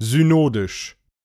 synodisch.